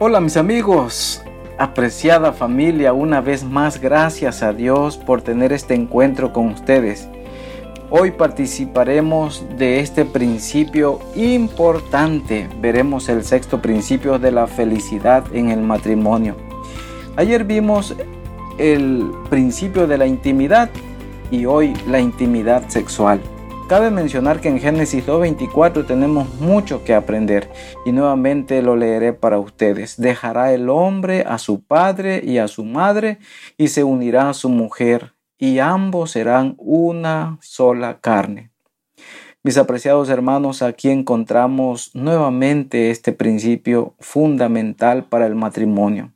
Hola mis amigos, apreciada familia, una vez más gracias a Dios por tener este encuentro con ustedes. Hoy participaremos de este principio importante. Veremos el sexto principio de la felicidad en el matrimonio. Ayer vimos el principio de la intimidad y hoy la intimidad sexual. Cabe mencionar que en Génesis 2.24 tenemos mucho que aprender y nuevamente lo leeré para ustedes. Dejará el hombre a su padre y a su madre y se unirá a su mujer y ambos serán una sola carne. Mis apreciados hermanos, aquí encontramos nuevamente este principio fundamental para el matrimonio.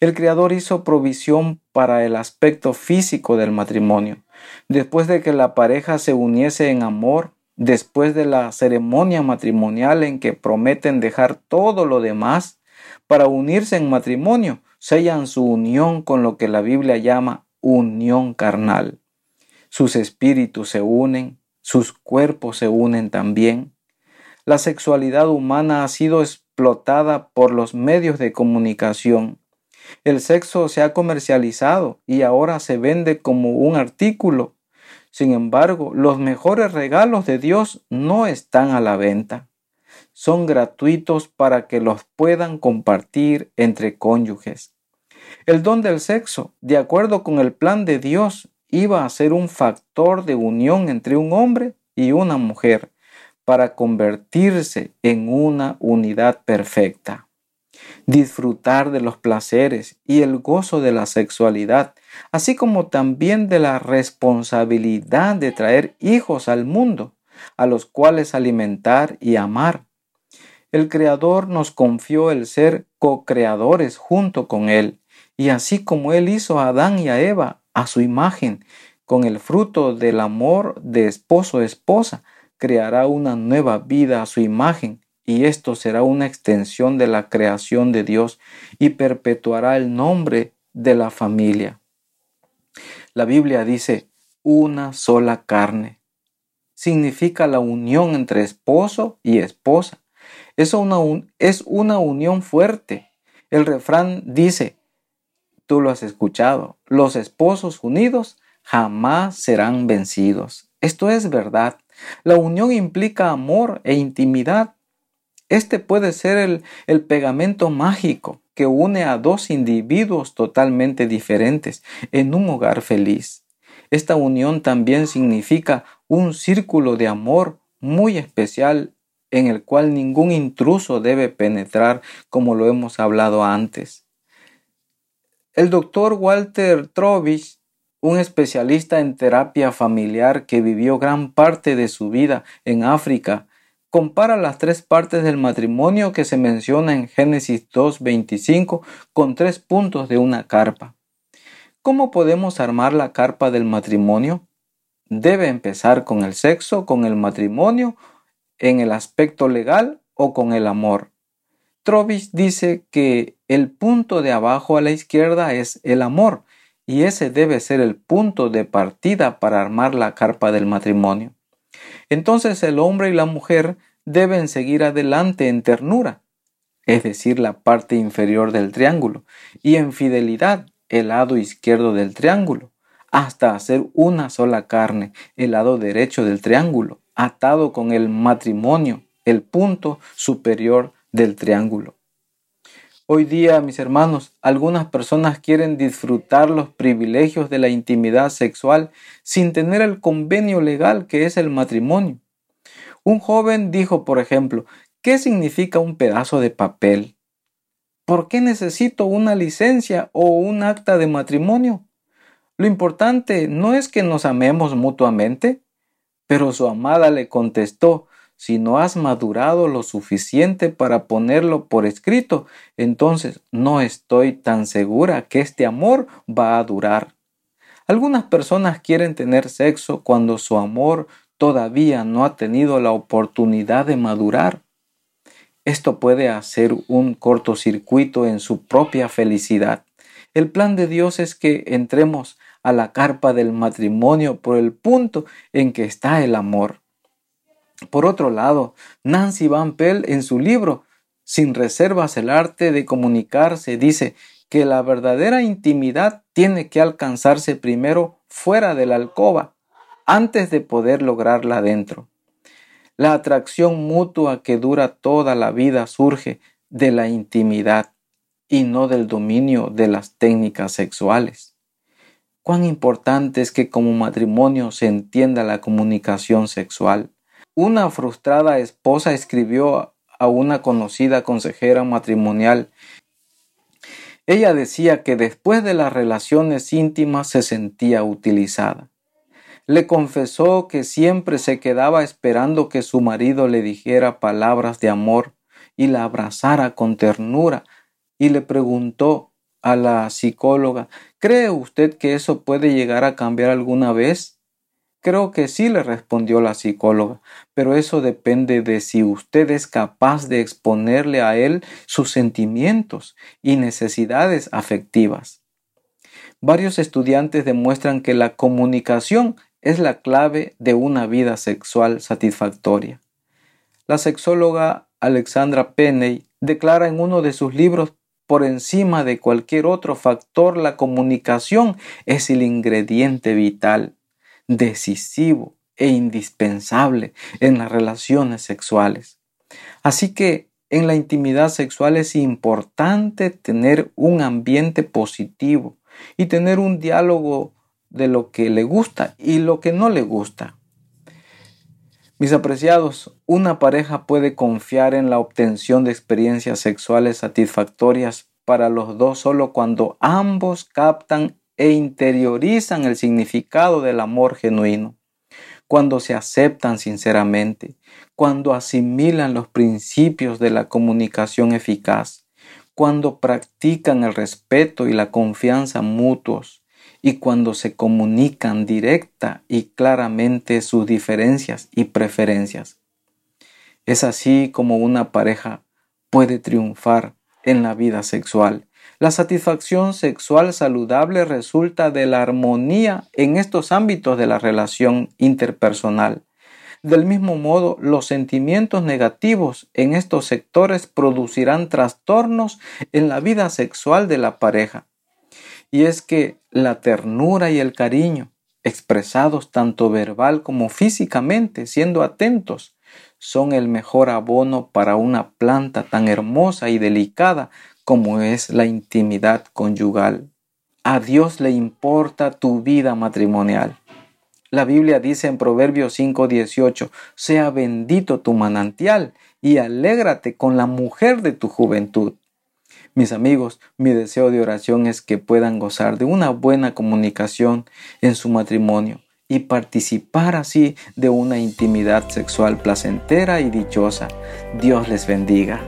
El Creador hizo provisión para el aspecto físico del matrimonio después de que la pareja se uniese en amor, después de la ceremonia matrimonial en que prometen dejar todo lo demás para unirse en matrimonio, sellan su unión con lo que la Biblia llama unión carnal. Sus espíritus se unen, sus cuerpos se unen también. La sexualidad humana ha sido explotada por los medios de comunicación el sexo se ha comercializado y ahora se vende como un artículo. Sin embargo, los mejores regalos de Dios no están a la venta. Son gratuitos para que los puedan compartir entre cónyuges. El don del sexo, de acuerdo con el plan de Dios, iba a ser un factor de unión entre un hombre y una mujer para convertirse en una unidad perfecta disfrutar de los placeres y el gozo de la sexualidad, así como también de la responsabilidad de traer hijos al mundo, a los cuales alimentar y amar. El Creador nos confió el ser co-creadores junto con Él, y así como Él hizo a Adán y a Eva a su imagen, con el fruto del amor de esposo-esposa, creará una nueva vida a su imagen y esto será una extensión de la creación de Dios y perpetuará el nombre de la familia. La Biblia dice una sola carne. Significa la unión entre esposo y esposa. Es una, es una unión fuerte. El refrán dice, tú lo has escuchado, los esposos unidos jamás serán vencidos. Esto es verdad. La unión implica amor e intimidad este puede ser el, pegamento mágico que une a dos individuos totalmente diferentes en un hogar feliz. Esta unión también significa un círculo de amor muy especial en el cual ningún intruso debe penetrar como lo hemos hablado antes. El doctor Walter Trovich, un especialista en terapia familiar que vivió gran parte de su vida en África, compara las tres partes del matrimonio que se menciona en Génesis 2.25 con tres puntos de una carpa. ¿Cómo podemos armar la carpa del matrimonio? Debe empezar con el sexo, con el matrimonio, en el aspecto legal o con el amor. Trovis dice que el punto de abajo a la izquierda es el amor y ese debe ser el punto de partida para armar la carpa del matrimonio. Entonces el hombre y la mujer deben seguir adelante en ternura, es decir, la parte inferior del triángulo, y en fidelidad, el lado izquierdo del triángulo, hasta hacer una sola carne, el lado derecho del triángulo, atado con el matrimonio, el punto superior del triángulo. Hoy día, mis hermanos, algunas personas quieren disfrutar los privilegios de la intimidad sexual sin tener el convenio legal que es el matrimonio. Un joven dijo, por ejemplo, ¿qué significa un pedazo de papel? ¿Por qué necesito una licencia o un acta de matrimonio? Lo importante no es que nos amemos mutuamente. Pero su amada le contestó, si no has madurado lo suficiente para ponerlo por escrito, entonces no estoy tan segura que este amor va a durar. Algunas personas quieren tener sexo cuando su amor todavía no ha tenido la oportunidad de madurar. Esto puede hacer un cortocircuito en su propia felicidad. El plan de Dios es que entremos a la carpa del matrimonio por el punto en que está el amor. Por otro lado, Nancy Van Pell en su libro sin reservas el arte de comunicarse. Dice que la verdadera intimidad tiene que alcanzarse primero fuera de la alcoba, antes de poder lograrla dentro. La atracción mutua que dura toda la vida surge de la intimidad y no del dominio de las técnicas sexuales. Cuán importante es que como matrimonio se entienda la comunicación sexual. Una frustrada esposa escribió a una conocida consejera matrimonial. Ella decía que después de las relaciones íntimas se sentía utilizada. Le confesó que siempre se quedaba esperando que su marido le dijera palabras de amor y la abrazara con ternura y le preguntó a la psicóloga, ¿cree usted que eso puede llegar a cambiar alguna vez? Creo que sí, le respondió la psicóloga, pero eso depende de si usted es capaz de exponerle a él sus sentimientos y necesidades afectivas. Varios estudiantes demuestran que la comunicación es la clave de una vida sexual satisfactoria. La sexóloga Alexandra Penney declara en uno de sus libros por encima de cualquier otro factor, la comunicación es el ingrediente vital, decisivo e indispensable en las relaciones sexuales. Así que en la intimidad sexual es importante tener un ambiente positivo y tener un diálogo de lo que le gusta y lo que no le gusta. Mis apreciados, una pareja puede confiar en la obtención de experiencias sexuales satisfactorias para los dos solo cuando ambos captan e interiorizan el significado del amor genuino, cuando se aceptan sinceramente, cuando asimilan los principios de la comunicación eficaz, cuando practican el respeto y la confianza mutuos, y cuando se comunican directa y claramente sus diferencias y preferencias. Es así como una pareja puede triunfar en la vida sexual. La satisfacción sexual saludable resulta de la armonía en estos ámbitos de la relación interpersonal. Del mismo modo, los sentimientos negativos en estos sectores producirán trastornos en la vida sexual de la pareja. Y es que la ternura y el cariño, expresados tanto verbal como físicamente, siendo atentos, son el mejor abono para una planta tan hermosa y delicada como es la intimidad conyugal. A Dios le importa tu vida matrimonial. La Biblia dice en Proverbios 5:18, sea bendito tu manantial y alégrate con la mujer de tu juventud. Mis amigos, mi deseo de oración es que puedan gozar de una buena comunicación en su matrimonio y participar así de una intimidad sexual placentera y dichosa. Dios les bendiga.